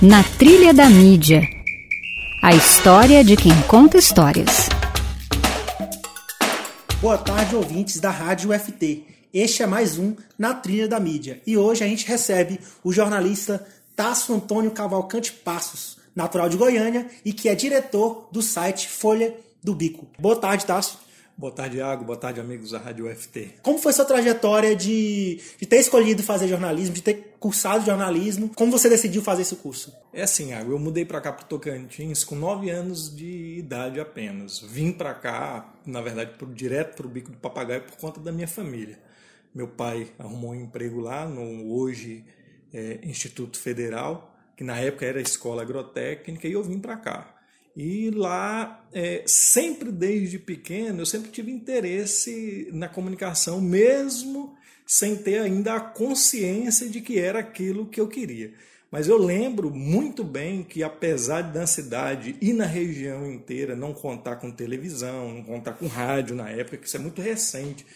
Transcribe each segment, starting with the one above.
Na Trilha da Mídia. A história de quem conta histórias. Boa tarde, ouvintes da Rádio UFT. Este é mais um Na Trilha da Mídia. E hoje a gente recebe o jornalista Tasso Antônio Cavalcante Passos, natural de Goiânia e que é diretor do site Folha do Bico. Boa tarde, Tasso. Boa tarde, Iago. Boa tarde, amigos da Rádio UFT. Como foi sua trajetória de, de ter escolhido fazer jornalismo, de ter cursado jornalismo? Como você decidiu fazer esse curso? É assim, Iago. Eu mudei para cá para Tocantins com 9 anos de idade apenas. Vim para cá, na verdade, pro, direto para o Bico do Papagaio por conta da minha família. Meu pai arrumou um emprego lá no hoje é, Instituto Federal, que na época era Escola Agrotécnica, e eu vim para cá. E lá, é, sempre desde pequeno, eu sempre tive interesse na comunicação, mesmo sem ter ainda a consciência de que era aquilo que eu queria. Mas eu lembro muito bem que, apesar da cidade e na região inteira não contar com televisão, não contar com rádio na época, que isso é muito recente,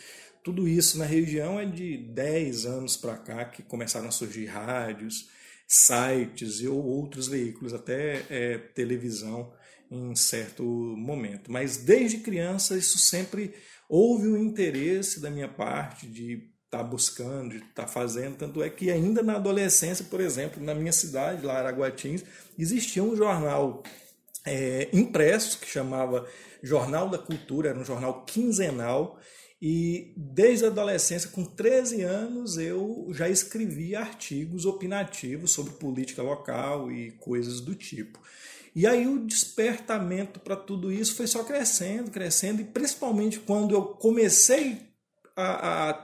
tudo isso na região é de 10 anos para cá que começaram a surgir rádios, sites e outros veículos, até é, televisão em certo momento. Mas desde criança isso sempre houve um interesse da minha parte de estar tá buscando, de estar tá fazendo. Tanto é que ainda na adolescência, por exemplo, na minha cidade, lá Araguatins, existia um jornal é, impresso que chamava Jornal da Cultura, era um jornal quinzenal. E desde a adolescência, com 13 anos, eu já escrevia artigos opinativos sobre política local e coisas do tipo. E aí o despertamento para tudo isso foi só crescendo, crescendo, e principalmente quando eu comecei a, a,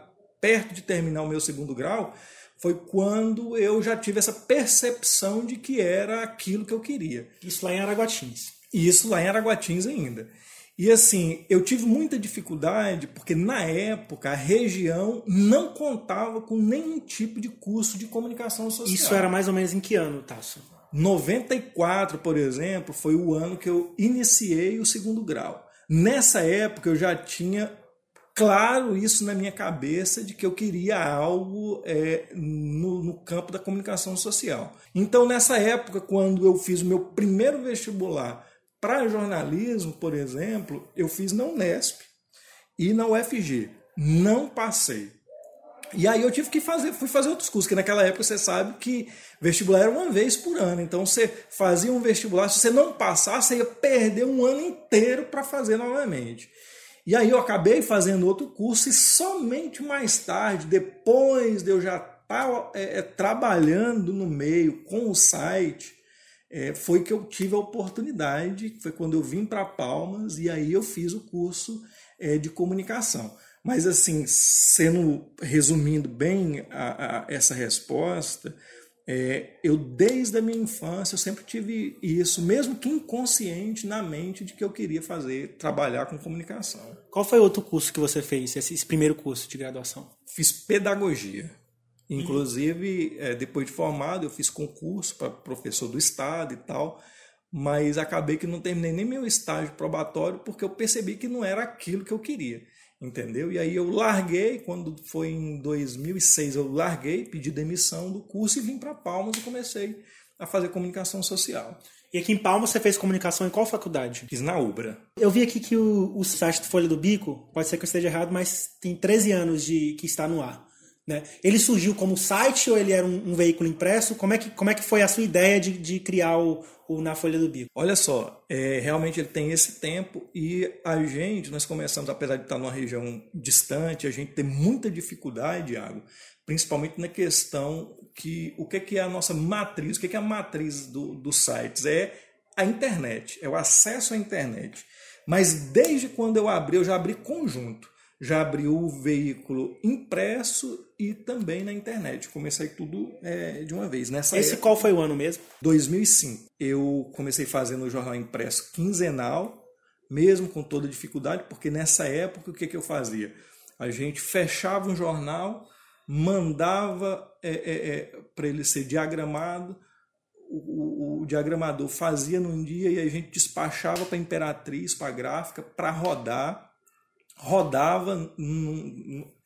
perto de terminar o meu segundo grau, foi quando eu já tive essa percepção de que era aquilo que eu queria. Isso lá em Araguatins. Isso lá em Araguatins ainda. E assim, eu tive muita dificuldade porque na época a região não contava com nenhum tipo de curso de comunicação social. Isso era mais ou menos em que ano, Tasso? 94, por exemplo, foi o ano que eu iniciei o segundo grau. Nessa época eu já tinha claro isso na minha cabeça de que eu queria algo é, no, no, campo da comunicação social. Então, nessa época, quando eu fiz o meu primeiro vestibular para jornalismo, por exemplo, eu fiz na Unesp e na UFG. Não passei. E aí eu tive que fazer, fui fazer outros cursos, que naquela época você sabe que vestibular era uma vez por ano. Então você fazia um vestibular, se você não passasse, você ia perder um ano inteiro para fazer novamente. E aí eu acabei fazendo outro curso e somente mais tarde, depois de eu já estar tá, é, é, trabalhando no meio com o site, é, foi que eu tive a oportunidade, foi quando eu vim para Palmas e aí eu fiz o curso é, de comunicação. Mas, assim, sendo resumindo bem a, a essa resposta, é, eu desde a minha infância eu sempre tive isso, mesmo que inconsciente na mente de que eu queria fazer, trabalhar com comunicação. Qual foi outro curso que você fez, esse, esse primeiro curso de graduação? Fiz pedagogia. Inclusive, é, depois de formado, eu fiz concurso para professor do estado e tal, mas acabei que não terminei nem meu estágio probatório porque eu percebi que não era aquilo que eu queria entendeu? E aí eu larguei, quando foi em 2006, eu larguei, pedi demissão do curso e vim para Palmas e comecei a fazer comunicação social. E aqui em Palmas você fez comunicação em qual faculdade? Fiz na UBRA. Eu vi aqui que o, o site do Folha do Bico, pode ser que eu esteja errado, mas tem 13 anos de que está no ar. Né? Ele surgiu como site ou ele era um, um, veículo impresso? Como é que, como é que foi a sua ideia de, de criar o, o Na Folha do Bico? Olha só, é, realmente ele tem esse tempo e a gente, nós começamos, apesar de estar numa região distante, a gente tem muita dificuldade, Iago, principalmente na questão que o que é a nossa matriz, o que é a matriz do, dos sites? É a internet, é o acesso à internet. Mas desde quando eu abri, eu já abri conjunto já abriu o veículo impresso e também na internet. Comecei tudo é, de uma vez. Nessa Esse época, qual foi o ano mesmo? 2005. Eu comecei fazendo o jornal impresso quinzenal, mesmo com toda dificuldade, porque nessa época o que, que eu fazia? A gente fechava um jornal, mandava é, é, é para ele ser diagramado, o, o, o, diagramador fazia num dia e a gente despachava para a Imperatriz, para a gráfica, para rodar rodava.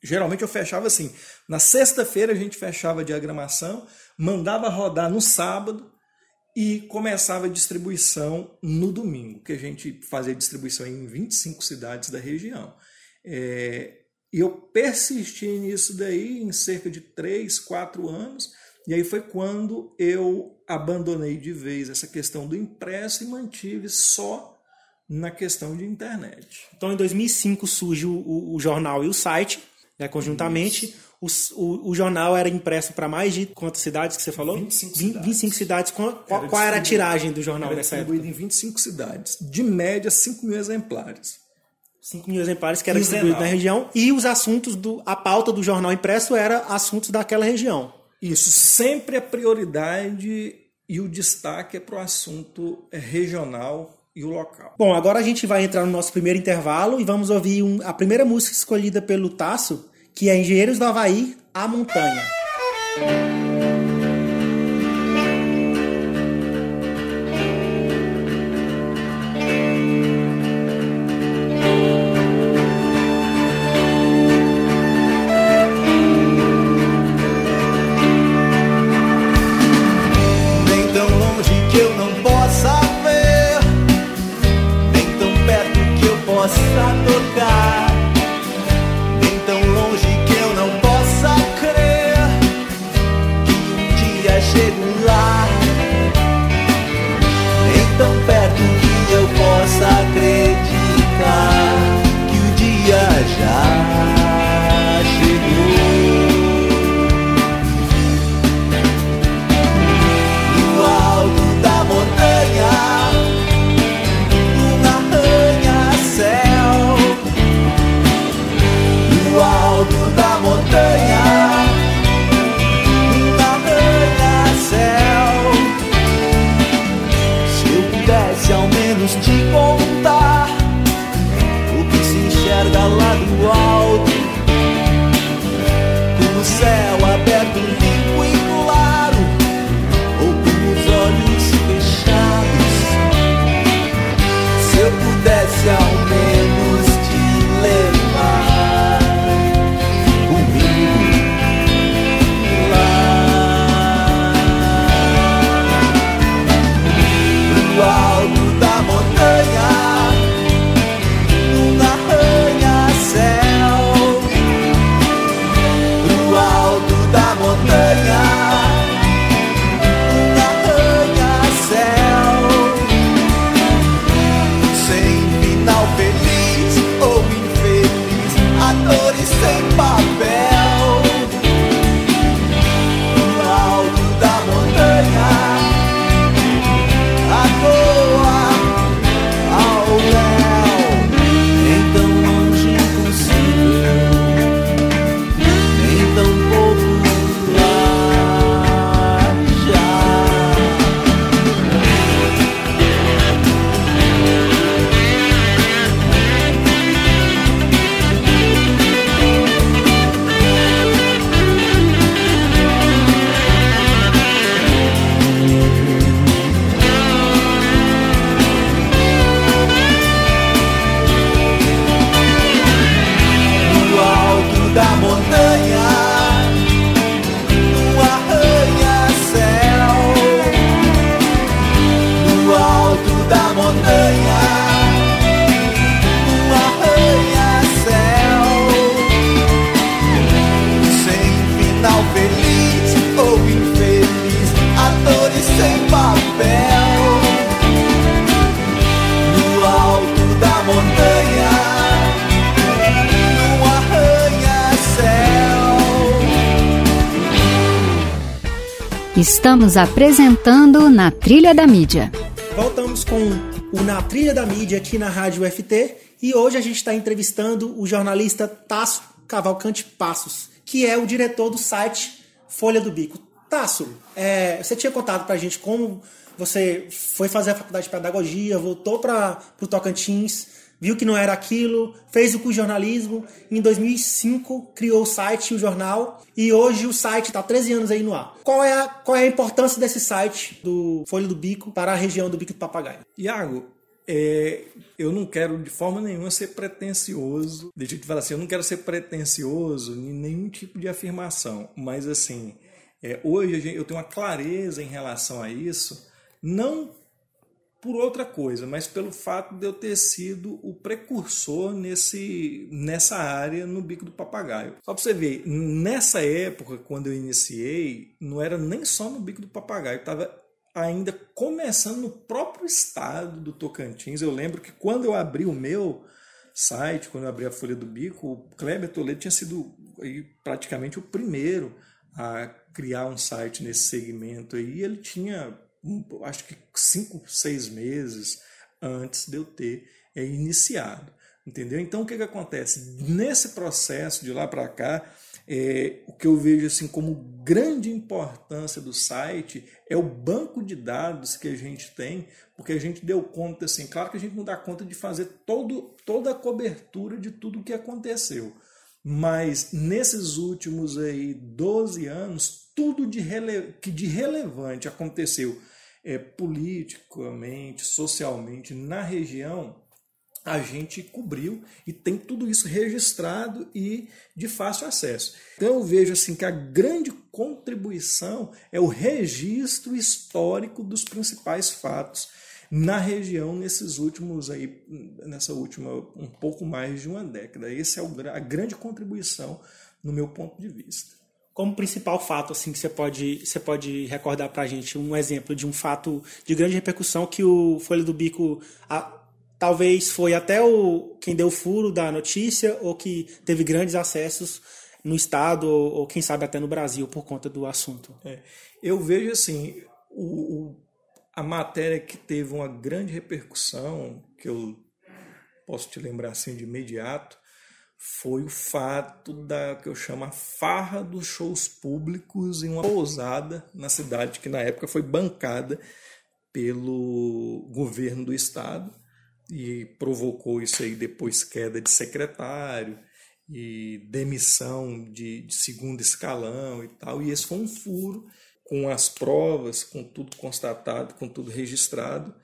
geralmente eu fechava assim. Na sexta-feira a gente fechava a diagramação, mandava rodar no sábado e começava a distribuição no domingo, que a gente fazia distribuição em 25 cidades da região. É, e eu persisti nisso daí em cerca de 3, 4 anos, e aí foi quando eu abandonei de vez essa questão do impresso e mantive só na questão de internet. Então, em 2005 surge o, o, o jornal e o site, né, conjuntamente. O, o, jornal era impresso para mais de quantas cidades que você falou? 25 cidades. 25 cidades. Qual, qual, qual era a tiragem do jornal era nessa distribuído época? em 25 cidades. De média, 5 mil exemplares. 5 mil exemplares que era distribuído na região. E os assuntos, do, a pauta do jornal impresso era assuntos daquela região. Isso, sempre a prioridade e o destaque é para o assunto regional e o local. Bom, agora a gente vai entrar no nosso primeiro intervalo e vamos ouvir um, a primeira música escolhida pelo Tasso, que é Engenheiros do Havaí, A Montanha. Estamos apresentando Na Trilha da Mídia. Voltamos com o Na Trilha da Mídia aqui na Rádio FT e hoje a gente está entrevistando o jornalista Tasso Cavalcante Passos, que é o diretor do site Folha do Bico. Tasso, é, você tinha contado para a gente como você foi fazer a faculdade de pedagogia, voltou para o Tocantins, viu que não era aquilo, fez o curso de jornalismo, em 2005 criou o site, o jornal, e hoje o site está 13 anos aí no ar. Qual é, a, qual é a importância desse site do Folha do Bico para a região do Bico do Papagaio? Iago, é, eu não quero de forma nenhuma ser pretencioso. Deixa eu te falar assim, eu não quero ser pretencioso em nenhum tipo de afirmação, mas assim, é, hoje eu tenho uma clareza em relação a isso Não por outra coisa, mas pelo fato de eu ter sido o precursor nesse, nessa área no bico do papagaio. Só para você ver, nessa época, quando eu iniciei, não era nem só no bico do papagaio, estava ainda começando no próprio estado do Tocantins. Eu lembro que quando eu abri o meu site, quando eu abri a Folha do Bico, o Kleber Toledo tinha sido praticamente o primeiro a criar um site nesse segmento aí. Ele tinha acho que cinco, seis meses antes de eu ter é, iniciado. Entendeu? Então o que, que acontece? Nesse processo de lá para cá, é, o que eu vejo assim como grande importância do site é o banco de dados que a gente tem, porque a gente deu conta assim, claro que a gente não dá conta de fazer todo, toda a cobertura de tudo o que aconteceu. Mas nesses últimos aí 12 anos, tudo de rele... que de relevante aconteceu é, politicamente, socialmente na região, a gente cobriu e tem tudo isso registrado e de fácil acesso. Então eu vejo assim que a grande contribuição é o registro histórico dos principais fatos na região nesses últimos aí nessa última um pouco mais de uma década. Essa é a grande contribuição no meu ponto de vista como principal fato assim que você pode você pode recordar para a gente um exemplo de um fato de grande repercussão que o Folha do Bico a, talvez foi até o quem deu o furo da notícia ou que teve grandes acessos no estado ou, ou quem sabe até no Brasil por conta do assunto. É, eu vejo assim o, o, a matéria que teve uma grande repercussão que eu posso te lembrar assim de imediato foi o fato da que eu chamo a farra dos shows públicos em uma pousada na cidade que na época foi bancada pelo governo do estado e provocou isso aí depois queda de secretário e demissão de, de segundo escalão e tal. E esse foi um furo com as provas com tudo constatado com tudo registrado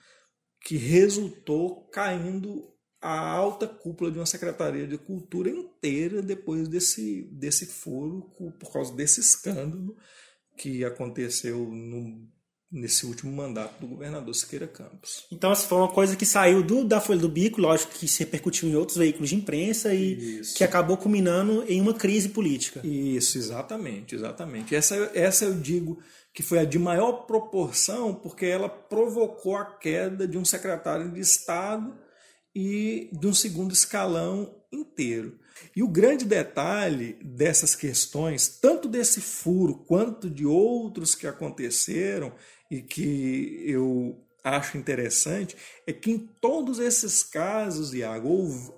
que resultou caindo a alta cúpula de uma secretaria de cultura inteira depois desse, desse furo, por causa desse escândalo que aconteceu no, nesse último mandato do governador Siqueira Campos. Então, essa foi uma coisa que saiu do, da Folha do Bico, lógico que se repercutiu em outros veículos de imprensa e Isso. que acabou culminando em uma crise política. Isso, exatamente, exatamente. Essa, essa eu digo que foi a de maior proporção, porque ela provocou a queda de um secretário de Estado e de um segundo escalão inteiro. E o grande detalhe dessas questões, tanto desse furo quanto de outros que aconteceram e que eu acho interessante, é que em todos esses casos, Iago,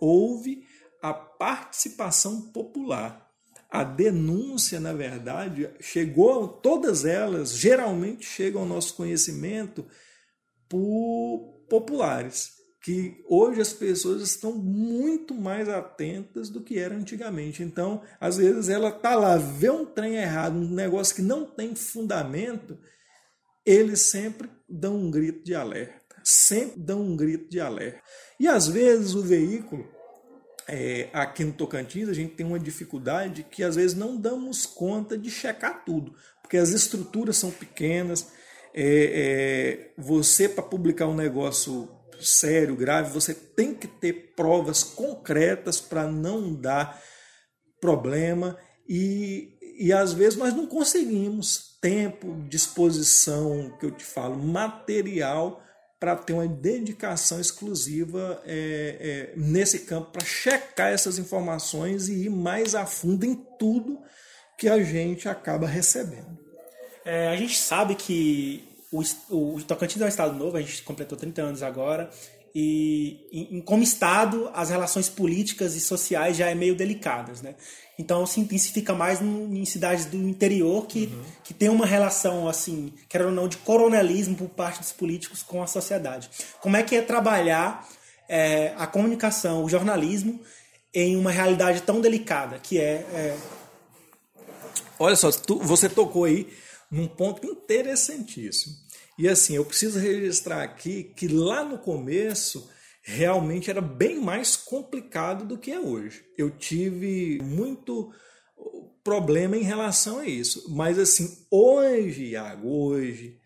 houve, a participação popular. A denúncia, na verdade, chegou, todas elas geralmente chegam ao nosso conhecimento por populares que hoje as pessoas estão muito mais atentas do que era antigamente. Então, às vezes ela tá lá, vê um trem errado, um negócio que não tem fundamento, eles sempre dão um grito de alerta, sempre dão um grito de alerta. E às vezes o veículo, é, aqui no Tocantins, a gente tem uma dificuldade que às vezes não damos conta de checar tudo, porque as estruturas são pequenas. É, é, você, para publicar um negócio sério, grave, você tem que ter provas concretas para não dar problema e, e às vezes nós não conseguimos tempo, disposição, que eu te falo, material para ter uma dedicação exclusiva é, é, nesse campo, para checar essas informações e ir mais a fundo em tudo que a gente acaba recebendo. É, a gente sabe que o, o Tocantins é um estado novo, a gente completou 30 anos agora, e em, como estado as relações políticas e sociais já é meio delicadas, né? Então se intensifica mais em cidades do interior que, uhum. que tem uma relação assim, quer ou não, de coronelismo por parte dos políticos com a sociedade. Como é que é trabalhar é, a comunicação, o jornalismo em uma realidade tão delicada que é, é... Olha só, tu, você tocou aí num ponto interessantíssimo. E assim, eu preciso registrar aqui que lá no começo realmente era bem mais complicado do que é hoje. Eu tive muito problema em relação a isso. Mas assim, hoje, Iago, hoje,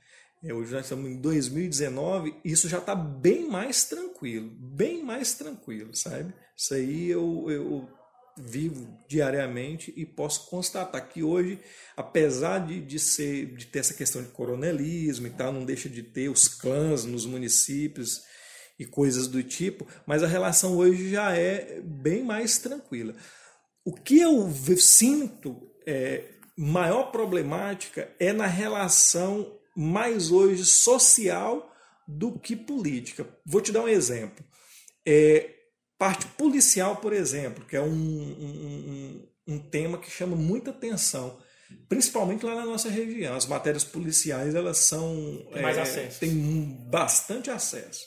É, hoje nós estamos em 2019, isso já está bem mais tranquilo, bem mais tranquilo, sabe? Isso aí eu, eu vivo diariamente e posso constatar que hoje, apesar de, de, ser, de ter essa questão de coronelismo e tal, não deixa de ter os clãs nos municípios e coisas do tipo, mas a relação hoje já é bem mais tranquila. O que eu sinto é, maior problemática é na relação mais hoje social do que política. Vou te dar um exemplo. É, parte policial, por exemplo, que é um, um, um, um tema que chama muita atenção, principalmente lá na nossa região. As matérias policiais elas são tem mais é, acesso. tem bastante acesso.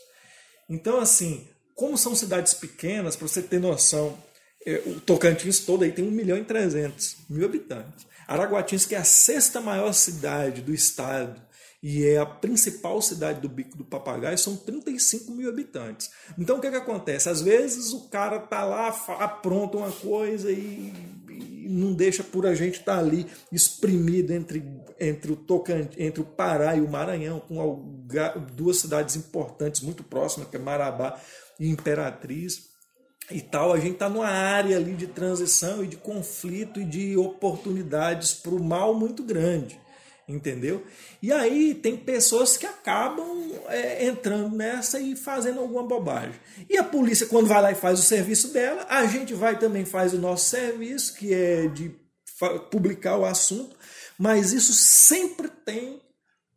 Então, assim, como são cidades pequenas, para você ter noção, é, o Tocantins todo aí tem 1 milhão e 300 mil habitantes. Araguatins, que é a sexta maior cidade do estado, e é a principal cidade do Bico do Papagaio, são 35 mil habitantes. Então o que, é que acontece? Às vezes o cara tá lá, apronta uma coisa e, e não deixa por a gente estar tá ali espremido entre, entre, o Tocantins, entre o Pará e o Maranhão, com duas cidades importantes muito próximas, que é Marabá e Imperatriz e tal, a gente está numa área ali de transição e de conflito e de oportunidades para o mal muito grande entendeu? E aí tem pessoas que acabam é, entrando nessa e fazendo alguma bobagem. E a polícia, quando vai lá e faz o serviço dela, a gente vai também faz o nosso serviço, que é de publicar o assunto, mas isso sempre tem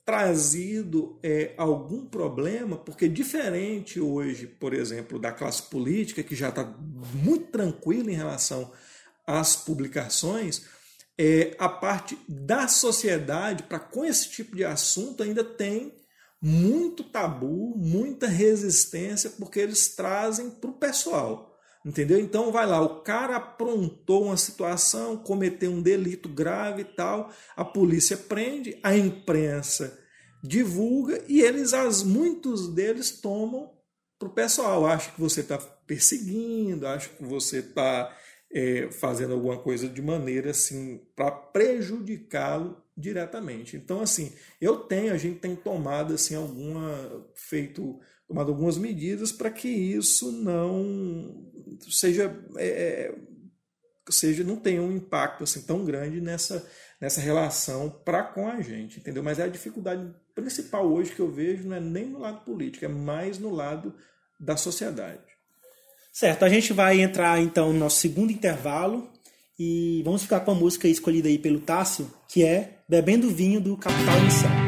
trazido é, algum problema, porque diferente hoje, por exemplo, da classe política, que já está muito tranquila em relação às publicações, é, a parte da sociedade para com esse tipo de assunto ainda tem muito tabu, muita resistência, porque eles trazem para o pessoal. Entendeu? Então vai lá, o cara aprontou uma situação, cometeu um delito grave e tal, a polícia prende, a imprensa divulga e eles, as, muitos deles tomam para o pessoal. Acho que você está perseguindo, acho que você está é, fazendo alguma coisa de maneira assim para prejudicá-lo diretamente. Então, assim, eu tenho, a gente tem tomado assim alguma feito tomado algumas medidas para que isso não seja é, é, seja não tenha um impacto assim tão grande nessa nessa relação para com a gente, entendeu? Mas é a dificuldade principal hoje que eu vejo não é nem no lado político, é mais no lado da sociedade. Certo, a gente vai entrar então no nosso segundo intervalo e vamos ficar com a música escolhida aí pelo Tássio, que é Bebendo Vinho do Capital Inicial.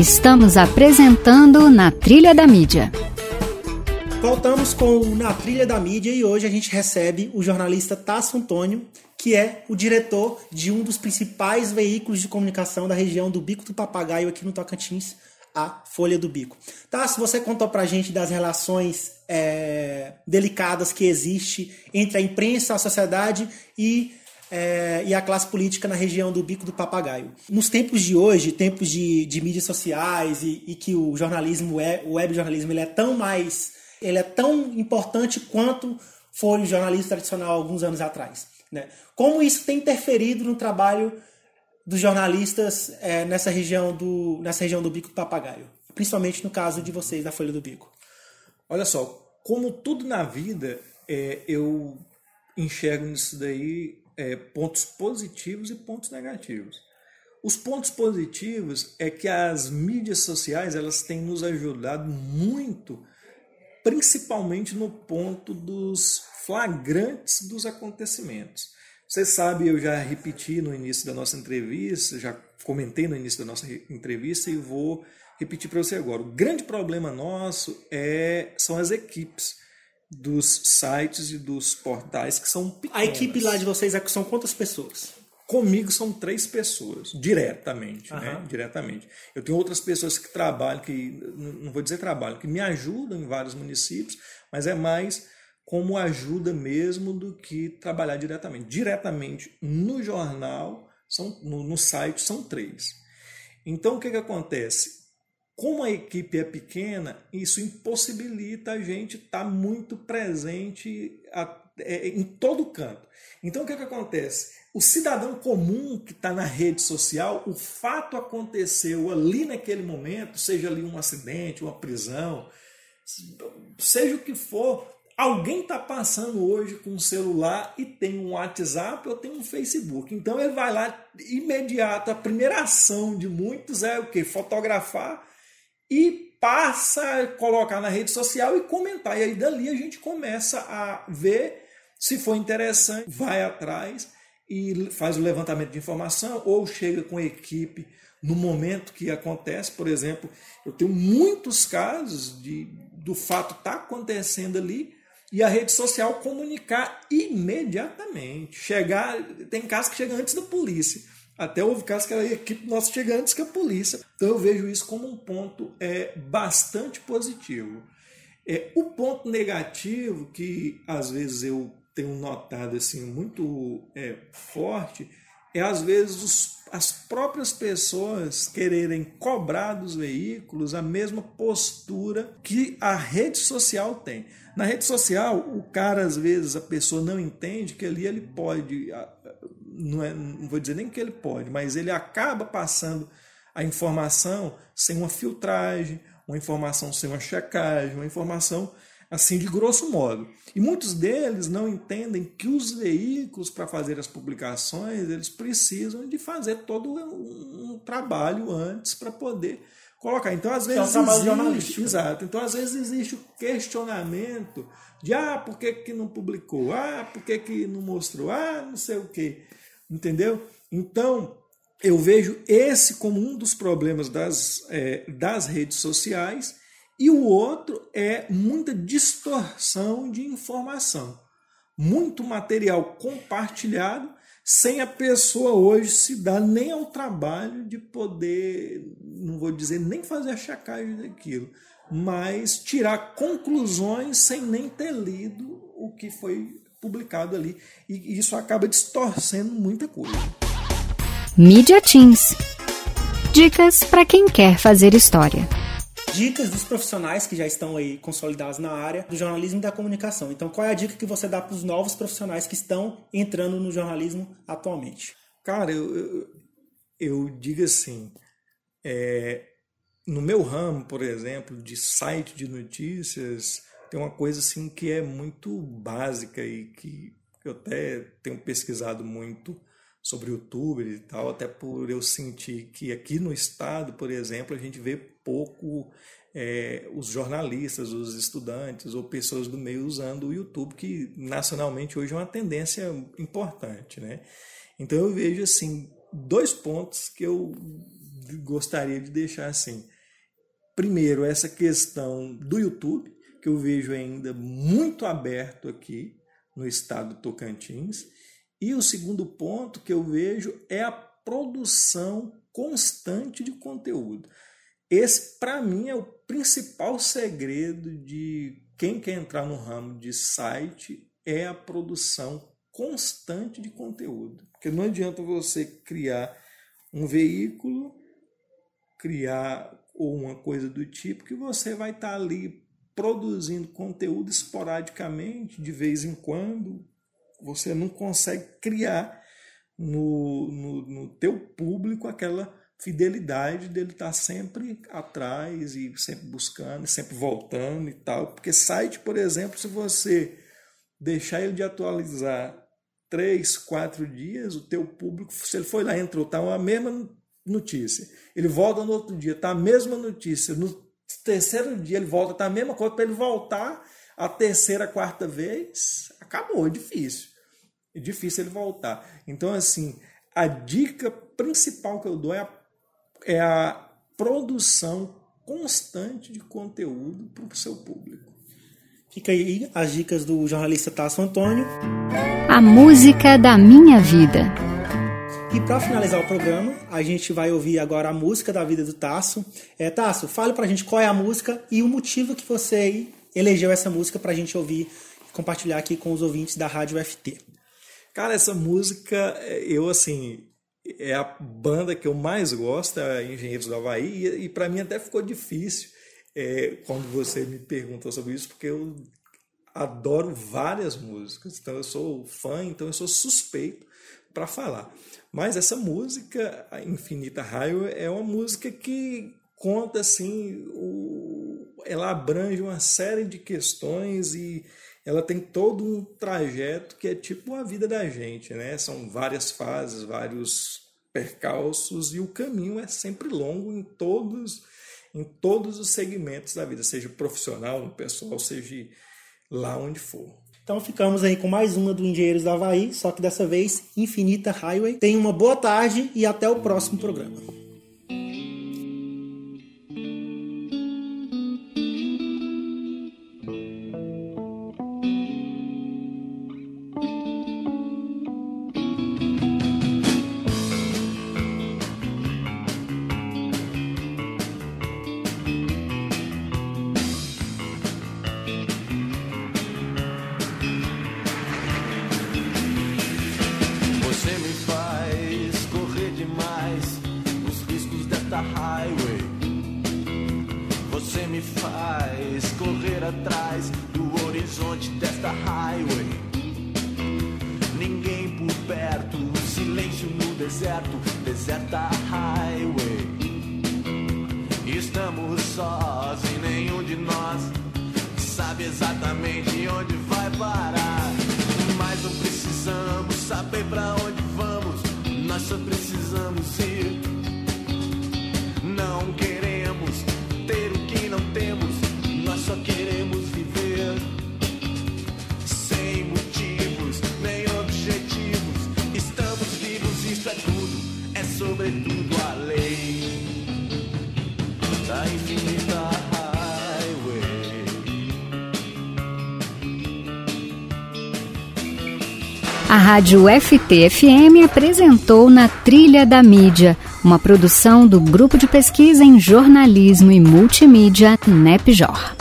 Estamos apresentando Na Trilha da Mídia. Voltamos com o Na Trilha da Mídia e hoje a gente recebe o jornalista Tasso Antônio, que é o diretor de um dos principais veículos de comunicação da região do Bico do Papagaio aqui no Tocantins, a Folha do Bico. Tasso, você contou pra gente das relações é, delicadas que existe entre a imprensa, a sociedade e é, e a classe política na região do Bico do Papagaio. Nos tempos de hoje, tempos de, de mídias sociais e, e que o jornalismo, o web jornalismo, ele é tão mais, ele é tão importante quanto foi o jornalismo tradicional alguns anos atrás. Né? Como isso tem interferido no trabalho dos jornalistas é, nessa região do nessa região do Bico do Papagaio, principalmente no caso de vocês da Folha do Bico. Olha só, como tudo na vida, é, eu enxergo nisso daí é, pontos positivos e pontos negativos. Os pontos positivos é que as mídias sociais elas têm nos ajudado muito, principalmente no ponto dos flagrantes dos acontecimentos. Você sabe, eu já repeti no início da nossa entrevista, já comentei no início da nossa entrevista e vou repetir para você agora. O grande problema nosso é, são as equipes dos sites e dos portais que são pequenas. A equipe lá de vocês é são quantas pessoas? Comigo são três pessoas, diretamente, uhum. né? Diretamente. Eu tenho outras pessoas que trabalham, que não vou dizer trabalho, que me ajudam em vários municípios, mas é mais como ajuda mesmo do que trabalhar diretamente. Diretamente no jornal, são, no, no site, são três. Então o que, que acontece? Como a equipe é pequena, isso impossibilita a gente estar tá muito presente é, em todo canto. Então, o que, que acontece? O cidadão comum que está na rede social, o fato aconteceu ali naquele momento, seja ali um acidente, uma prisão, seja o que for, alguém está passando hoje com um celular e tem um WhatsApp ou tem um Facebook. Então ele vai lá imediato. A primeira ação de muitos é o que? Fotografar e passa a colocar na rede social e comentar. E aí dali a gente começa a ver se for interessante, vai atrás e faz o levantamento de informação ou chega com a equipe no momento que acontece. Por exemplo, eu tenho muitos casos de, do fato estar tá acontecendo ali e a rede social comunicar imediatamente. Chegar, tem casos que chegam antes da polícia. Até houve casos que a equipe nossa chega antes que a polícia. Então eu vejo isso como um ponto é, bastante positivo. É, o ponto negativo, que às vezes eu tenho notado assim muito é, forte, é às vezes os, as próprias pessoas quererem cobrar dos veículos a mesma postura que a rede social tem. Na rede social, o cara, às vezes, a pessoa não entende que ali ele pode não, é, não vou dizer nem que ele pode, mas ele acaba passando a informação sem uma filtragem, uma informação sem uma checagem, uma informação assim de grosso modo. E muitos deles não entendem que os veículos para fazer as publicações, eles precisam de fazer todo um, trabalho antes para poder colocar. Então, às vezes é um existe, exato. Então, às vezes existe o questionamento de ah, por que, que não publicou? Ah, por que, que não mostrou? Ah, não sei o quê. Entendeu? Então, eu vejo esse como um dos problemas das, é, das redes sociais, e o outro é muita distorção de informação. Muito material compartilhado sem a pessoa hoje se dar nem ao trabalho de poder, não vou dizer nem fazer a checagem daquilo, mas tirar conclusões sem nem ter lido o que foi publicado ali. E isso acaba distorcendo muita coisa. Media Teams. Dicas para quem quer fazer história. Dicas dos profissionais que já estão aí consolidados na área do jornalismo e da comunicação. Então, qual é a dica que você dá para os novos profissionais que estão entrando no jornalismo atualmente? Cara, eu, eu, eu digo assim: é, no meu ramo, por exemplo, de site de notícias, tem uma coisa assim que é muito básica e que eu até tenho pesquisado muito sobre YouTube e tal, até por eu sentir que aqui no estado, por exemplo, a gente vê pouco é, os jornalistas, os estudantes ou pessoas do meio usando o YouTube, que nacionalmente hoje é uma tendência importante, né? Então eu vejo assim dois pontos que eu gostaria de deixar assim. Primeiro, essa questão do YouTube, que eu vejo ainda muito aberto aqui no estado do Tocantins. E o segundo ponto que eu vejo é a produção constante de conteúdo. Esse, para mim, é o principal segredo de quem quer entrar no ramo de site é a produção constante de conteúdo. Porque não adianta você criar um veículo, criar ou uma coisa do tipo que você vai estar tá ali produzindo conteúdo esporadicamente, de vez em quando, você não consegue criar no, no, no teu público aquela fidelidade dele estar tá sempre atrás e sempre buscando, sempre voltando e tal. Porque site, por exemplo, se você deixar ele de atualizar três, quatro dias, o teu público, se ele foi lá, entrou, tá a mesma notícia. Ele volta no outro dia, tá a mesma notícia. No terceiro dia ele volta, tá a mesma coisa, para ele voltar a terceira, quarta vez, acabou, é difícil. É difícil ele voltar. Então, assim, a dica principal que eu dou é a, é a produção constante de conteúdo para o seu público. Fica aí as dicas do jornalista Tasso Antônio. A música da minha vida. E para finalizar o programa, a gente vai ouvir agora a música da vida do Tasso. É, Tasso, fale para a gente qual é a música e o motivo que você elegeu essa música para a gente ouvir e compartilhar aqui com os ouvintes da Rádio FT. Cara, essa música, eu assim, é a banda que eu mais gosto, é Engenheiros do Havaí, e, e para mim até ficou difícil é, quando você me perguntou sobre isso, porque eu adoro várias músicas, então eu sou fã, então eu sou suspeito para falar. Mas essa música, a Infinita Raio, é uma música que conta assim, o, ela abrange uma série de questões e ela tem todo um trajeto que é tipo a vida da gente, né? São várias fases, vários percalços e o caminho é sempre longo em todos em todos os segmentos da vida, seja profissional, pessoal, seja lá onde for. Então ficamos aí com mais uma do Engenheiros da Havaí, só que dessa vez Infinita Highway. Tenha uma boa tarde e até o próximo programa. deserto, deserta highway. Estamos sós e nenhum de nós sabe exatamente onde vai parar. Mas não precisamos saber para onde vamos, nós só precisamos ir. Não queremos A Rádio FT-FM apresentou Na Trilha da Mídia, uma produção do Grupo de Pesquisa em Jornalismo e Multimídia NEPJOR.